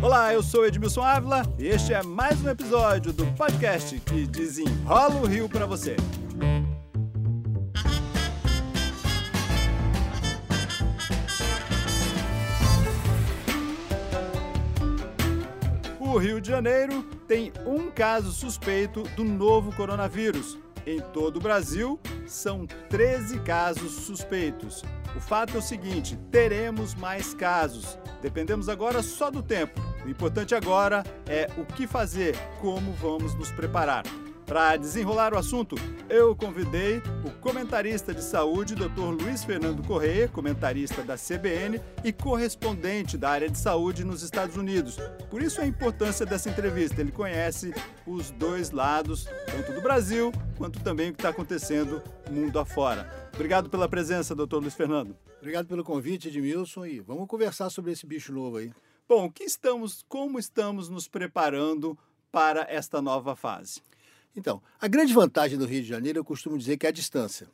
Olá, eu sou Edmilson Ávila e este é mais um episódio do podcast que desenrola o Rio para você. O Rio de Janeiro tem um caso suspeito do novo coronavírus. Em todo o Brasil, são 13 casos suspeitos. O fato é o seguinte: teremos mais casos. Dependemos agora só do tempo. O importante agora é o que fazer, como vamos nos preparar. Para desenrolar o assunto, eu convidei o comentarista de saúde, Dr. Luiz Fernando Correia, comentarista da CBN e correspondente da área de saúde nos Estados Unidos. Por isso a importância dessa entrevista. Ele conhece os dois lados, tanto do Brasil quanto também o que está acontecendo mundo afora. Obrigado pela presença, doutor Luiz Fernando. Obrigado pelo convite, Edmilson, e vamos conversar sobre esse bicho novo aí. Bom, que estamos, como estamos nos preparando para esta nova fase? Então, a grande vantagem do Rio de Janeiro, eu costumo dizer que é a distância.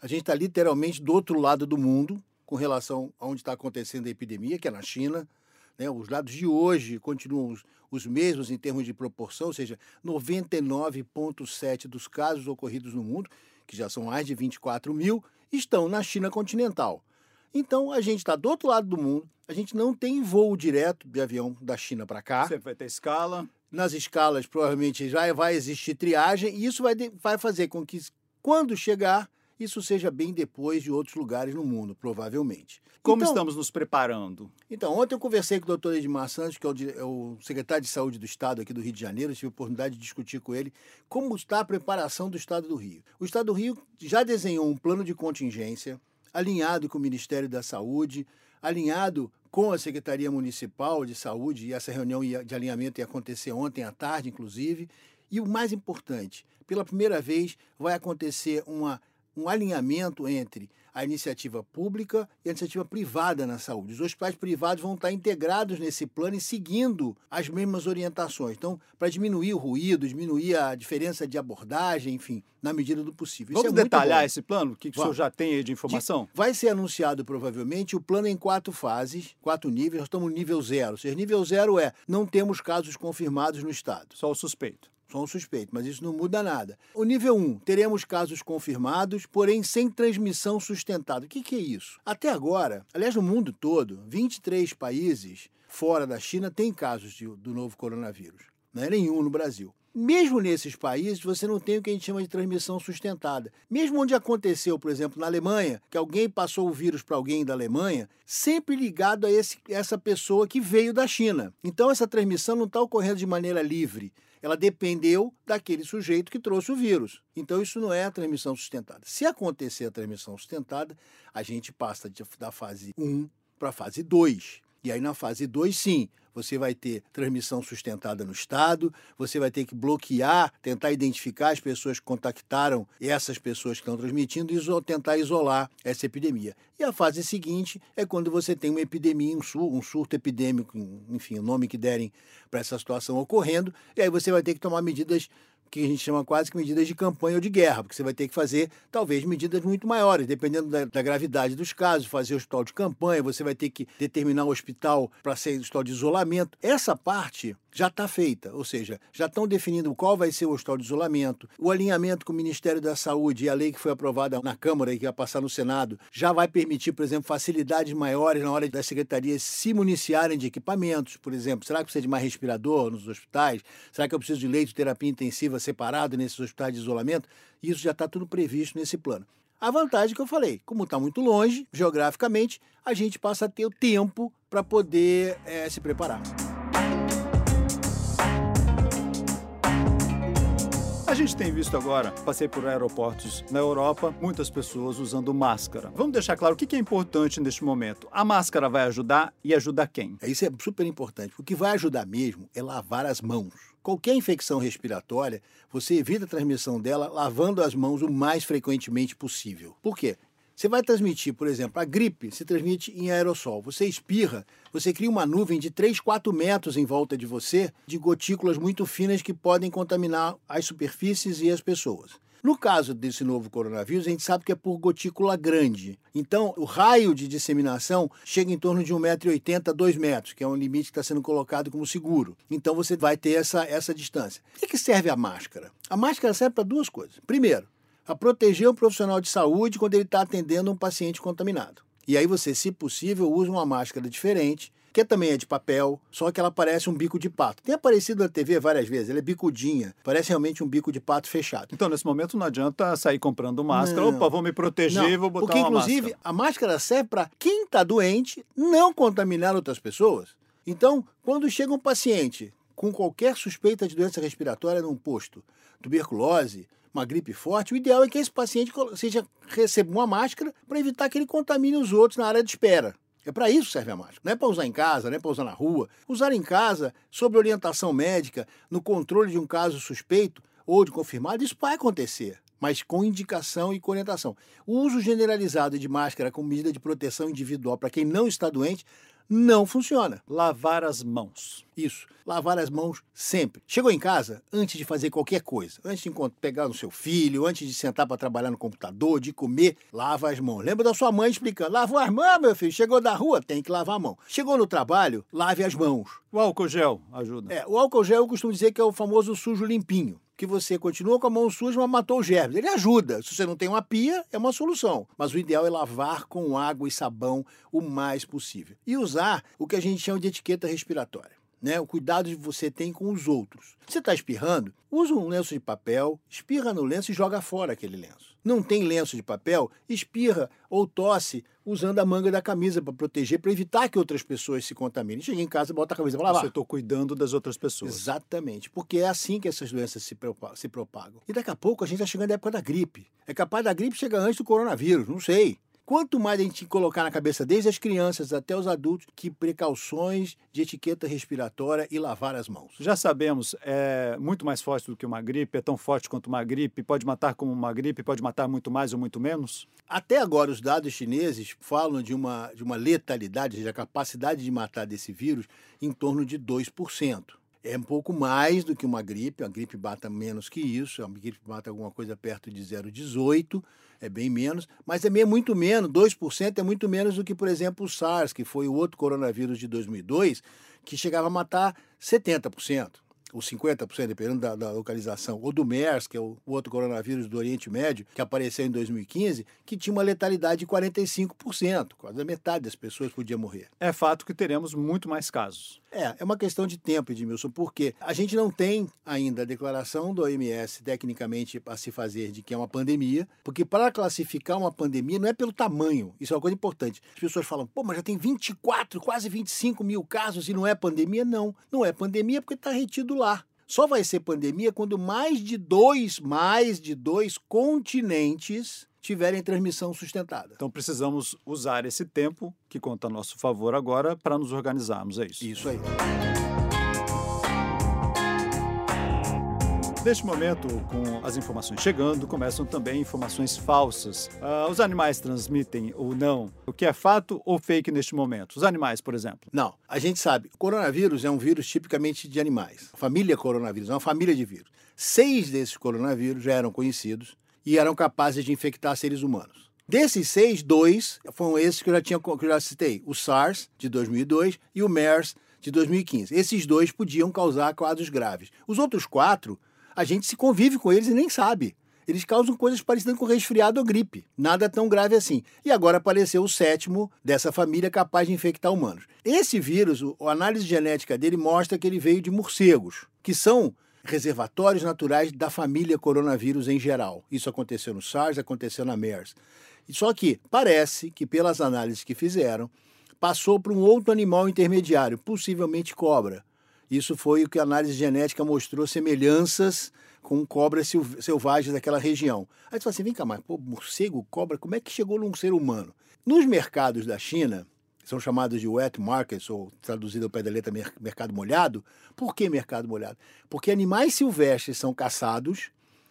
A gente está literalmente do outro lado do mundo com relação a onde está acontecendo a epidemia, que é na China. Né? Os dados de hoje continuam os, os mesmos em termos de proporção, ou seja, 99,7% dos casos ocorridos no mundo, que já são mais de 24 mil, estão na China continental. Então, a gente está do outro lado do mundo, a gente não tem voo direto de avião da China para cá. Você vai ter escala nas escalas provavelmente já vai existir triagem e isso vai, vai fazer com que, quando chegar, isso seja bem depois de outros lugares no mundo, provavelmente. Como então, estamos nos preparando? Então, ontem eu conversei com o doutor Edmar Santos, que é o, é o, secretário de Saúde do Estado aqui do Rio de Janeiro, tive a oportunidade de discutir com ele como está a preparação do Estado do Rio. O Estado do Rio já desenhou um plano de contingência alinhado com o Ministério da Saúde, alinhado com a Secretaria Municipal de Saúde, e essa reunião de alinhamento ia acontecer ontem à tarde, inclusive. E o mais importante, pela primeira vez vai acontecer uma, um alinhamento entre a iniciativa pública e a iniciativa privada na saúde. Os hospitais privados vão estar integrados nesse plano e seguindo as mesmas orientações. Então, para diminuir o ruído, diminuir a diferença de abordagem, enfim, na medida do possível. Vamos é detalhar esse plano? O que, que o senhor já tem aí de informação? Vai ser anunciado provavelmente o plano em quatro fases, quatro níveis. Nós estamos no nível zero. Ou seja, nível zero é não temos casos confirmados no estado. Só o suspeito só um suspeito, mas isso não muda nada. O nível 1, teremos casos confirmados, porém sem transmissão sustentada. O que, que é isso? Até agora, aliás, no mundo todo, 23 países fora da China têm casos de, do novo coronavírus. Não é nenhum no Brasil. Mesmo nesses países, você não tem o que a gente chama de transmissão sustentada. Mesmo onde aconteceu, por exemplo, na Alemanha, que alguém passou o vírus para alguém da Alemanha, sempre ligado a esse, essa pessoa que veio da China. Então, essa transmissão não está ocorrendo de maneira livre ela dependeu daquele sujeito que trouxe o vírus. Então, isso não é a transmissão sustentada. Se acontecer a transmissão sustentada, a gente passa da fase 1 para a fase 2. E aí, na fase 2, sim, você vai ter transmissão sustentada no Estado, você vai ter que bloquear, tentar identificar as pessoas que contactaram essas pessoas que estão transmitindo e tentar isolar essa epidemia. E a fase seguinte é quando você tem uma epidemia, um, sur um surto epidêmico, enfim, o nome que derem para essa situação ocorrendo, e aí você vai ter que tomar medidas que a gente chama quase que medidas de campanha ou de guerra, porque você vai ter que fazer, talvez, medidas muito maiores, dependendo da, da gravidade dos casos, fazer hospital de campanha, você vai ter que determinar o hospital para ser hospital de isolamento. Essa parte já está feita, ou seja, já estão definindo qual vai ser o hospital de isolamento, o alinhamento com o Ministério da Saúde e a lei que foi aprovada na Câmara e que vai passar no Senado já vai permitir, por exemplo, facilidades maiores na hora das secretarias se municiarem de equipamentos, por exemplo, será que precisa de mais respirador nos hospitais? Será que eu preciso de leito de terapia intensiva separado nesses hospitais de isolamento? Isso já está tudo previsto nesse plano. A vantagem que eu falei, como está muito longe, geograficamente, a gente passa a ter o tempo para poder é, se preparar. Gente tem visto agora, passei por aeroportos na Europa, muitas pessoas usando máscara. Vamos deixar claro o que é importante neste momento. A máscara vai ajudar e ajuda quem? É, isso é super importante. O que vai ajudar mesmo é lavar as mãos. Qualquer infecção respiratória, você evita a transmissão dela lavando as mãos o mais frequentemente possível. Por quê? Você vai transmitir, por exemplo, a gripe se transmite em aerossol. Você espirra, você cria uma nuvem de 3, 4 metros em volta de você de gotículas muito finas que podem contaminar as superfícies e as pessoas. No caso desse novo coronavírus, a gente sabe que é por gotícula grande. Então, o raio de disseminação chega em torno de 1,80m a 2 metros, que é um limite que está sendo colocado como seguro. Então, você vai ter essa, essa distância. Por que serve a máscara? A máscara serve para duas coisas. Primeiro, a proteger o profissional de saúde quando ele está atendendo um paciente contaminado. E aí você, se possível, usa uma máscara diferente que também é de papel, só que ela parece um bico de pato. Tem aparecido na TV várias vezes, ela é bicudinha, parece realmente um bico de pato fechado. Então, nesse momento, não adianta sair comprando máscara, não. opa, vou me proteger, não, vou botar porque, uma inclusive, máscara. a máscara serve para quem está doente não contaminar outras pessoas. Então, quando chega um paciente com qualquer suspeita de doença respiratória num posto, tuberculose, uma gripe forte, o ideal é que esse paciente seja, receba uma máscara para evitar que ele contamine os outros na área de espera. É para isso que serve a máscara. Não é para usar em casa, não é para usar na rua. Usar em casa, sob orientação médica, no controle de um caso suspeito ou de confirmado, isso vai acontecer, mas com indicação e com orientação. O uso generalizado de máscara como medida de proteção individual para quem não está doente não funciona. Lavar as mãos. Isso, lavar as mãos sempre. Chegou em casa, antes de fazer qualquer coisa, antes de pegar no seu filho, antes de sentar para trabalhar no computador, de comer, lava as mãos. Lembra da sua mãe explicando: lavou as mãos, meu filho. Chegou da rua, tem que lavar a mão. Chegou no trabalho, lave as mãos. O álcool gel ajuda. É, o álcool gel eu costumo dizer que é o famoso sujo limpinho que você continua com a mão suja, mas matou os germes. Ele ajuda. Se você não tem uma pia, é uma solução. Mas o ideal é lavar com água e sabão o mais possível. E usar o que a gente chama de etiqueta respiratória né? O cuidado que você tem com os outros. Você está espirrando? Usa um lenço de papel, espirra no lenço e joga fora aquele lenço. Não tem lenço de papel? Espirra ou tosse usando a manga da camisa para proteger, para evitar que outras pessoas se contaminem. Chega em casa, bota a camisa para lavar. Você estou cuidando das outras pessoas. Exatamente, porque é assim que essas doenças se, se propagam. E daqui a pouco a gente está chegando à época da gripe. É capaz da gripe chegar antes do coronavírus, não sei. Quanto mais a gente colocar na cabeça, desde as crianças até os adultos, que precauções de etiqueta respiratória e lavar as mãos. Já sabemos, é muito mais forte do que uma gripe, é tão forte quanto uma gripe, pode matar como uma gripe, pode matar muito mais ou muito menos? Até agora, os dados chineses falam de uma, de uma letalidade, ou seja, a capacidade de matar desse vírus, em torno de 2%. É um pouco mais do que uma gripe, a gripe mata menos que isso, a gripe mata alguma coisa perto de 0,18%, é bem menos, mas é muito menos, 2% é muito menos do que, por exemplo, o SARS, que foi o outro coronavírus de 2002, que chegava a matar 70% ou 50%, dependendo da, da, localização, ou do MERS, que é o, o, outro coronavírus do Oriente Médio, que apareceu em 2015, que tinha uma letalidade de 45%, quase a metade das pessoas podia morrer. É fato que teremos muito mais casos. É, é uma questão de tempo, Edmilson, porque a gente não tem ainda a declaração do OMS tecnicamente a se fazer de que é uma pandemia, porque para classificar uma pandemia não é pelo tamanho, isso é uma coisa importante. As pessoas falam, pô, mas já tem 24, quase 25 mil casos e não é pandemia? Não, não é pandemia porque está retido lá. Só vai ser pandemia quando mais de dois, mais de dois continentes tiverem transmissão sustentada. Então precisamos usar esse tempo que conta a nosso favor agora para nos organizarmos, é isso? Isso aí. Neste momento, com as informações chegando, começam também informações falsas. Uh, os animais transmitem ou não? O que é fato ou fake neste momento? Os animais, por exemplo? Não. A gente sabe, o coronavírus é um vírus tipicamente de animais. A família coronavírus é uma família de vírus. Seis desses coronavírus já eram conhecidos e eram capazes de infectar seres humanos. Desses seis, dois foram esses que eu já, tinha, que eu já citei: o SARS, de 2002, e o MERS, de 2015. Esses dois podiam causar quadros graves. Os outros quatro a gente se convive com eles e nem sabe. Eles causam coisas parecidas com resfriado ou gripe. Nada tão grave assim. E agora apareceu o sétimo dessa família capaz de infectar humanos. Esse vírus, a análise genética dele mostra que ele veio de morcegos, que são reservatórios naturais da família coronavírus em geral. Isso aconteceu no SARS, aconteceu na MERS. Só que parece que, pelas análises que fizeram, passou para um outro animal intermediário, possivelmente cobra. Isso foi o que a análise genética mostrou semelhanças com cobras selvagens daquela região. Aí você fala assim, vem cá, mas pô, morcego, cobra, como é que chegou num ser humano? Nos mercados da China, são chamados de wet markets, ou traduzido ao pé da letra mercado molhado. Por que mercado molhado? Porque animais silvestres são caçados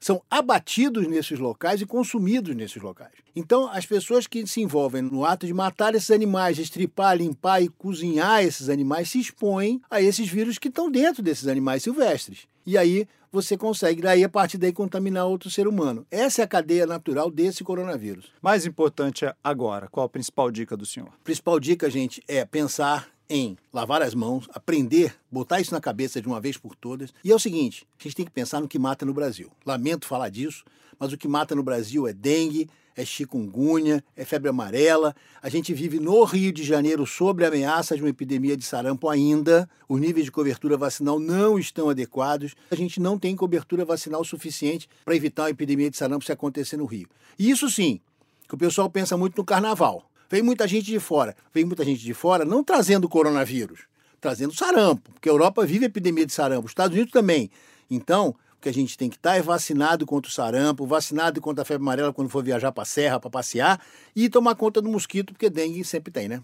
são abatidos nesses locais e consumidos nesses locais. Então, as pessoas que se envolvem no ato de matar esses animais, estripar, limpar e cozinhar esses animais se expõem a esses vírus que estão dentro desses animais silvestres. E aí você consegue, daí a partir daí, contaminar outro ser humano. Essa é a cadeia natural desse coronavírus. Mais importante é agora, qual a principal dica do senhor? A principal dica, gente, é pensar em lavar as mãos, aprender, botar isso na cabeça de uma vez por todas. E é o seguinte: a gente tem que pensar no que mata no Brasil. Lamento falar disso, mas o que mata no Brasil é dengue, é chikungunya, é febre amarela. A gente vive no Rio de Janeiro sob a ameaça de uma epidemia de sarampo ainda. Os níveis de cobertura vacinal não estão adequados. A gente não tem cobertura vacinal suficiente para evitar uma epidemia de sarampo se acontecer no Rio. E isso sim, que o pessoal pensa muito no carnaval. Vem muita gente de fora. Vem muita gente de fora não trazendo coronavírus, trazendo sarampo, porque a Europa vive epidemia de sarampo, os Estados Unidos também. Então, o que a gente tem que estar é vacinado contra o sarampo, vacinado contra a febre amarela quando for viajar para a serra, para passear, e tomar conta do mosquito, porque dengue sempre tem, né?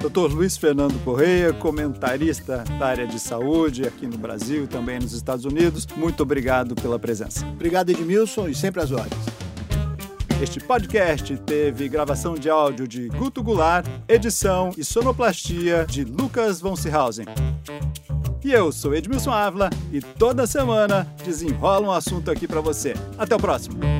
Dr. Luiz Fernando Correia, comentarista da área de saúde aqui no Brasil e também nos Estados Unidos, muito obrigado pela presença. Obrigado, Edmilson, e sempre às ordens. Este podcast teve gravação de áudio de Guto Goulart, edição e sonoplastia de Lucas von Seehausen. E eu sou Edmilson Ávila e toda semana desenrola um assunto aqui para você. Até o próximo!